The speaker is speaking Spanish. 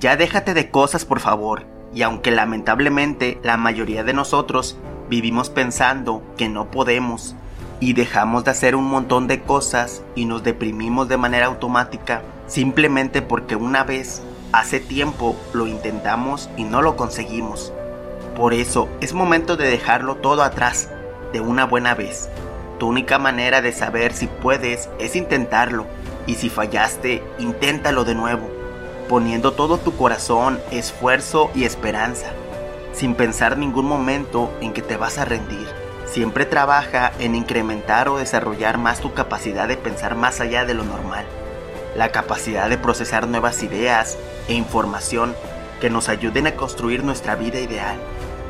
Ya déjate de cosas por favor, y aunque lamentablemente la mayoría de nosotros vivimos pensando que no podemos y dejamos de hacer un montón de cosas y nos deprimimos de manera automática simplemente porque una vez, hace tiempo, lo intentamos y no lo conseguimos. Por eso es momento de dejarlo todo atrás de una buena vez. Tu única manera de saber si puedes es intentarlo y si fallaste, inténtalo de nuevo poniendo todo tu corazón, esfuerzo y esperanza, sin pensar ningún momento en que te vas a rendir. Siempre trabaja en incrementar o desarrollar más tu capacidad de pensar más allá de lo normal, la capacidad de procesar nuevas ideas e información que nos ayuden a construir nuestra vida ideal.